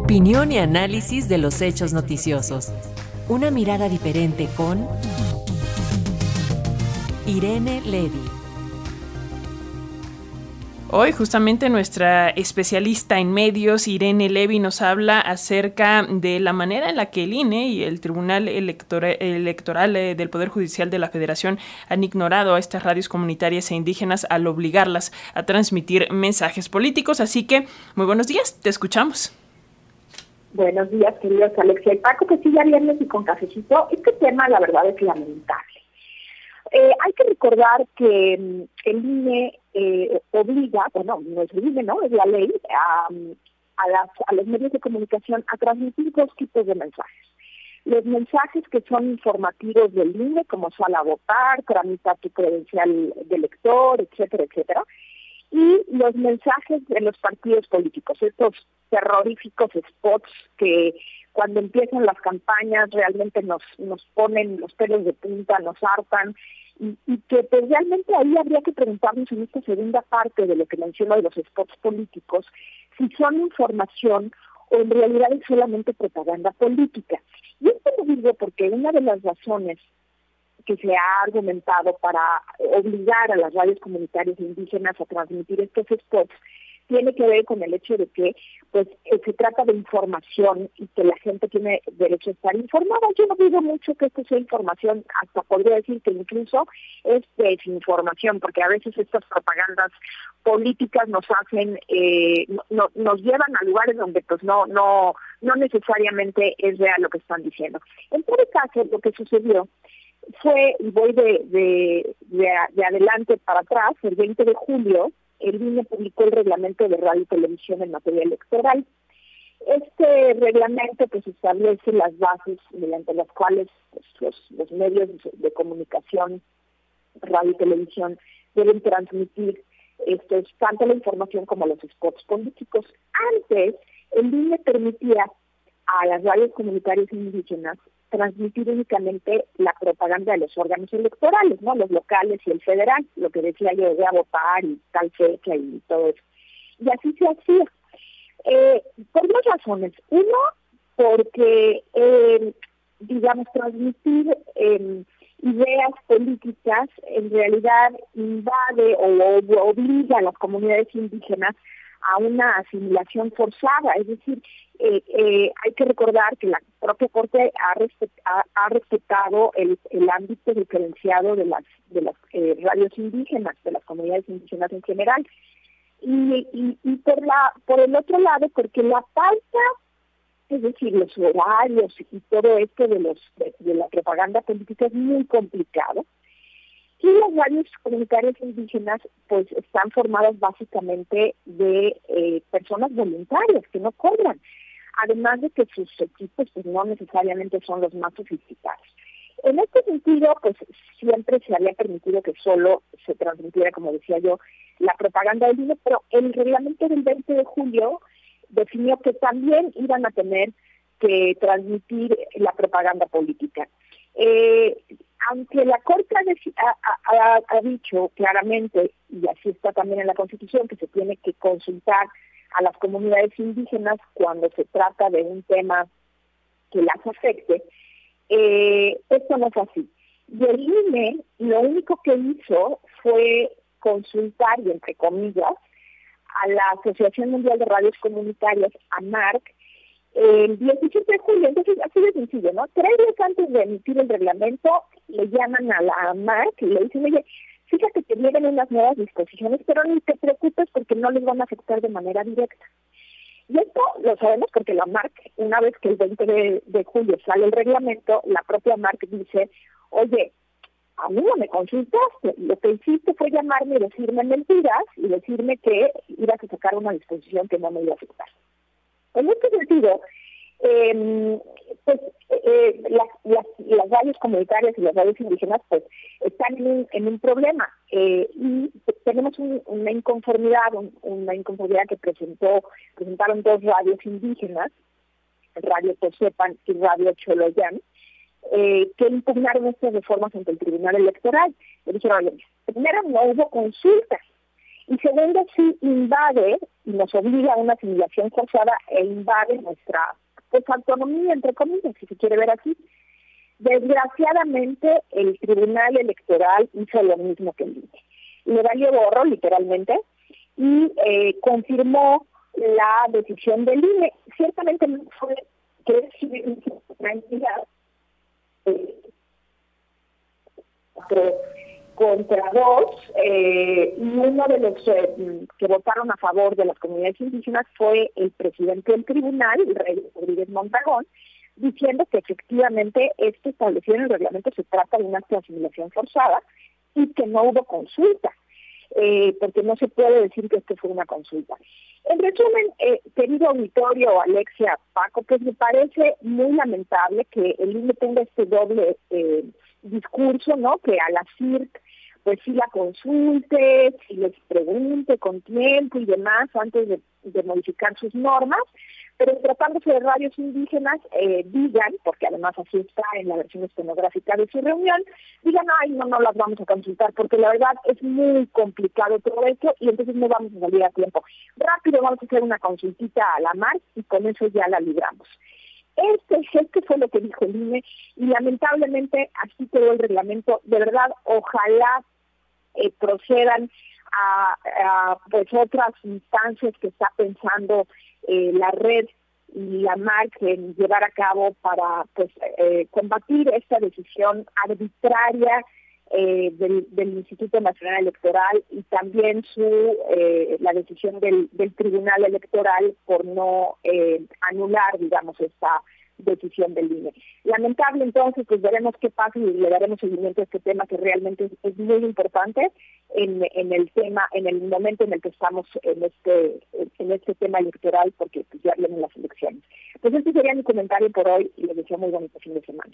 Opinión y análisis de los hechos noticiosos. Una mirada diferente con Irene Levy. Hoy justamente nuestra especialista en medios, Irene Levy, nos habla acerca de la manera en la que el INE y el Tribunal Electoral eh, del Poder Judicial de la Federación han ignorado a estas radios comunitarias e indígenas al obligarlas a transmitir mensajes políticos. Así que, muy buenos días, te escuchamos. Buenos días, queridos Alexia y Paco, que sí, ya viernes y con cafecito. Este tema, la verdad, es lamentable. Eh, hay que recordar que mm, el INE eh, obliga, bueno, no es el INE, ¿no? Es la ley, a, a, los medios de comunicación a transmitir dos tipos de mensajes. Los mensajes que son informativos del INE, como sal a votar, tramita tu credencial de lector, etcétera, etcétera. Y los mensajes de los partidos políticos, estos terroríficos spots que cuando empiezan las campañas realmente nos, nos ponen los pelos de punta, nos hartan y, que pues, realmente ahí habría que preguntarnos en esta segunda parte de lo que menciono de los spots políticos, si son información o en realidad es solamente propaganda política. Y esto lo digo porque una de las razones que se ha argumentado para obligar a las radios comunitarias indígenas a transmitir estos spots tiene que ver con el hecho de que pues eh, se trata de información y que la gente tiene derecho a estar informada. Yo no digo mucho que esto sea información, hasta podría decir que incluso es desinformación, porque a veces estas propagandas políticas nos hacen, eh, no, nos llevan a lugares donde pues no, no, no necesariamente es real lo que están diciendo. En todo caso, lo que sucedió fue, y voy de, de, de adelante para atrás, el 20 de julio, el INE publicó el reglamento de radio y televisión en materia electoral. Este reglamento pues establece las bases mediante las cuales pues, los, medios de comunicación, radio y televisión deben transmitir estos, tanto la información como los spots políticos. Antes, el INE permitía a las radios comunitarias indígenas transmitir únicamente la propaganda de los órganos electorales, ¿no? Los locales y el federal, lo que decía yo de a votar y tal fecha y todo eso. Y así se hacía. Eh, por dos razones. Uno, porque, eh, digamos, transmitir eh, ideas políticas en realidad invade o obliga a las comunidades indígenas a una asimilación forzada, es decir, eh, eh, hay que recordar que la propia Corte ha, ha, respetado el, el, ámbito diferenciado de las de las eh, radios indígenas, de las comunidades indígenas en general. Y, y, y, por la por el otro lado, porque la falta, es decir, los horarios y todo esto de los de la propaganda política es muy complicado. Y las radios comunitarias indígenas pues están formadas básicamente de eh, personas voluntarias que no cobran, además de que sus equipos pues no necesariamente son los más sofisticados. En este sentido, pues siempre se había permitido que solo se transmitiera, como decía yo, la propaganda del INE, pero el reglamento del 20 de julio definió que también iban a tener que transmitir la propaganda política. Eh, aunque la Corte ha, dicho claramente, y así está también en la Constitución, que se tiene que consultar a las comunidades indígenas cuando se trata de un tema que las afecte, eh, esto no es así. Y el INE lo único que hizo fue consultar, y entre comillas, a la Asociación Mundial de Radios Comunitarias, AMARC, el 17 de julio, entonces así de sencillo, ¿no? Tres días antes de emitir el reglamento, le llaman a la AMARC y le dicen, oye, fíjate que vienen unas nuevas disposiciones, pero ni te preocupes porque no les van a afectar de manera directa. Y esto lo sabemos porque la MARC, una vez que el 20 de, julio sale el reglamento, la propia MARC dice, oye, a mí no me consultaste, lo que hiciste fue llamarme y decirme mentiras y decirme que ibas a sacar una disposición que no me iba a afectar. En este sentido, eh, pues eh, las, las, radios comunitarias y las radios indígenas pues están en un, en un problema eh, y tenemos una inconformidad, una inconformidad que presentó presentaron dos radios indígenas, Radio Tosepan y Radio Choloyán, eh, que impugnaron estas reformas ante el Tribunal Electoral. Le dijeron, primero no hubo consultas Y segundo, sí invade y nos obliga a una asimilación forzada e invade nuestra pues, autonomía, entre comillas, si se quiere ver así. Desgraciadamente, el Tribunal Electoral hizo lo mismo que el INE. Le valió borro, literalmente, y eh, confirmó la decisión del INE. Ciertamente no fue que entidad eh, contra dos, eh, y uno de los eh, que votaron a favor de las comunidades indígenas fue el presidente del tribunal, el rey Rodríguez Montagón, diciendo que efectivamente este establecido en el reglamento se trata de una asimilación forzada y que no hubo consulta, eh, porque no se puede decir que esto fue una consulta. En resumen, querido auditorio, Alexia, Paco, pues me parece muy lamentable que el INE tenga este doble discurso, ¿no? Que a la CIRC pues sí la consulte, si les pregunte con tiempo y demás antes de, modificar sus normas, pero tratándose de radios indígenas, eh, digan, porque además así está en la versión estenográfica de su reunión, digan, ay, no, no las vamos a consultar, porque la verdad es muy complicado todo esto y entonces no vamos a salir a tiempo. Rápido vamos a hacer una consultita a la mar y con eso ya la libramos. Este, este fue lo que dijo el INE y lamentablemente así quedó el reglamento. De verdad, ojalá eh, procedan a, pues otras instancias que está pensando eh, la red y la MARC en llevar a cabo para pues eh, combatir esta decisión arbitraria eh, del, Instituto Nacional Electoral y también su eh, la decisión del, Tribunal Electoral por no eh, anular, digamos, esta decisión del INE. Lamentable entonces, pues veremos qué pasa y le daremos seguimiento a este tema que realmente es, muy importante en, en, el tema, en el momento en el que estamos en este en este tema electoral, porque pues, ya vienen las elecciones. Pues este sería mi comentario por hoy y les deseo muy bonito fin de semana.